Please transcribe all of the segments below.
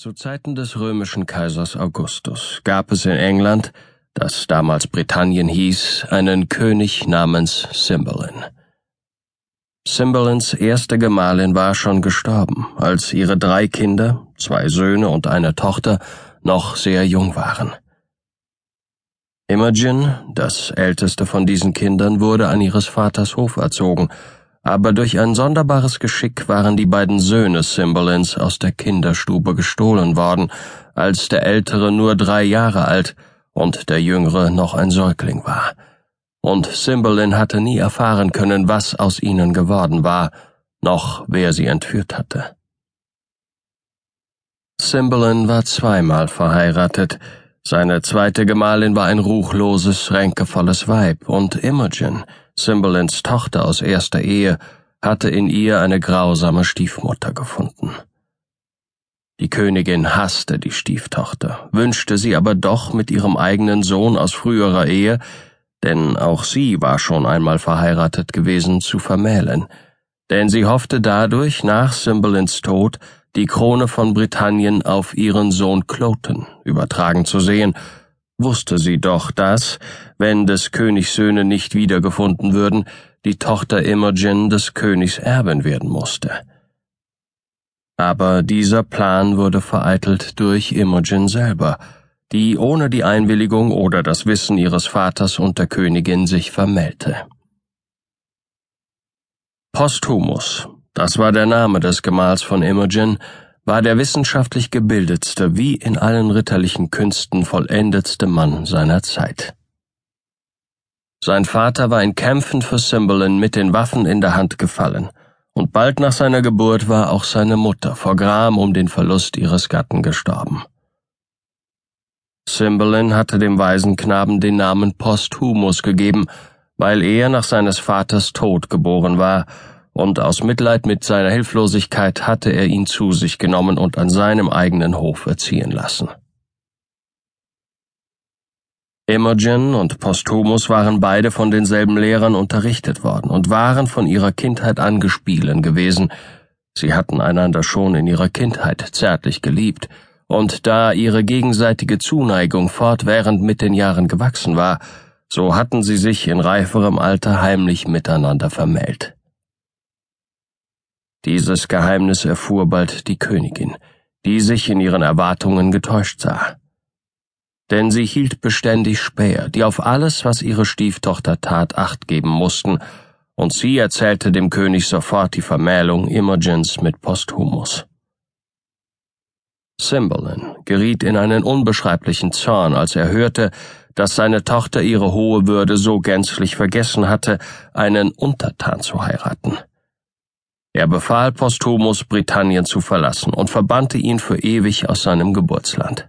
Zu Zeiten des römischen Kaisers Augustus gab es in England, das damals Britannien hieß, einen König namens Cymbeline. Cymbalines erste Gemahlin war schon gestorben, als ihre drei Kinder, zwei Söhne und eine Tochter, noch sehr jung waren. Imogen, das älteste von diesen Kindern, wurde an ihres Vaters Hof erzogen, aber durch ein sonderbares Geschick waren die beiden Söhne Cymbalins aus der Kinderstube gestohlen worden, als der ältere nur drei Jahre alt und der jüngere noch ein Säugling war. Und Cymbalin hatte nie erfahren können, was aus ihnen geworden war, noch wer sie entführt hatte. Cymbalin war zweimal verheiratet, seine zweite Gemahlin war ein ruchloses, ränkevolles Weib, und Imogen, Cymbalins Tochter aus erster Ehe, hatte in ihr eine grausame Stiefmutter gefunden. Die Königin hasste die Stieftochter, wünschte sie aber doch mit ihrem eigenen Sohn aus früherer Ehe, denn auch sie war schon einmal verheiratet gewesen, zu vermählen, denn sie hoffte dadurch nach Cymbalins Tod die Krone von Britannien auf ihren Sohn Cloten übertragen zu sehen, wusste sie doch, dass, wenn des Königs Söhne nicht wiedergefunden würden, die Tochter Imogen des Königs Erbin werden musste. Aber dieser Plan wurde vereitelt durch Imogen selber, die ohne die Einwilligung oder das Wissen ihres Vaters und der Königin sich vermählte. Posthumus das war der Name des Gemahls von Imogen, war der wissenschaftlich gebildetste wie in allen ritterlichen Künsten vollendetste Mann seiner Zeit. Sein Vater war in Kämpfen für Cymbeline mit den Waffen in der Hand gefallen, und bald nach seiner Geburt war auch seine Mutter vor Gram um den Verlust ihres Gatten gestorben. Cymbeline hatte dem Waisenknaben den Namen Posthumus gegeben, weil er nach seines Vaters Tod geboren war und aus Mitleid mit seiner Hilflosigkeit hatte er ihn zu sich genommen und an seinem eigenen Hof erziehen lassen. Imogen und Posthumus waren beide von denselben Lehrern unterrichtet worden und waren von ihrer Kindheit an gespielen gewesen. Sie hatten einander schon in ihrer Kindheit zärtlich geliebt, und da ihre gegenseitige Zuneigung fortwährend mit den Jahren gewachsen war, so hatten sie sich in reiferem Alter heimlich miteinander vermählt. Dieses Geheimnis erfuhr bald die Königin, die sich in ihren Erwartungen getäuscht sah. Denn sie hielt beständig Späher, die auf alles, was ihre Stieftochter tat, acht geben mussten, und sie erzählte dem König sofort die Vermählung Imogens mit Posthumus. Cymbeline geriet in einen unbeschreiblichen Zorn, als er hörte, dass seine Tochter ihre hohe Würde so gänzlich vergessen hatte, einen Untertan zu heiraten. Er befahl Posthumus, Britannien zu verlassen und verbannte ihn für ewig aus seinem Geburtsland.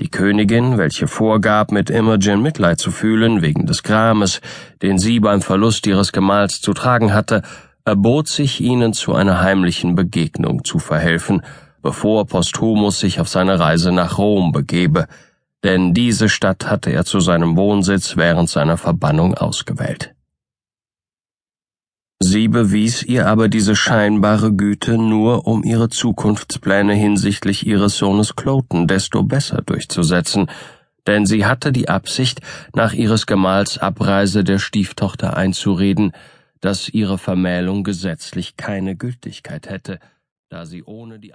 Die Königin, welche vorgab, mit Imogen Mitleid zu fühlen wegen des Grames, den sie beim Verlust ihres Gemahls zu tragen hatte, erbot sich ihnen zu einer heimlichen Begegnung zu verhelfen, bevor Posthumus sich auf seine Reise nach Rom begebe, denn diese Stadt hatte er zu seinem Wohnsitz während seiner Verbannung ausgewählt. Sie bewies ihr aber diese scheinbare Güte nur, um ihre Zukunftspläne hinsichtlich ihres Sohnes Cloten desto besser durchzusetzen, denn sie hatte die Absicht, nach ihres Gemahls Abreise der Stieftochter einzureden, dass ihre Vermählung gesetzlich keine Gültigkeit hätte, da sie ohne die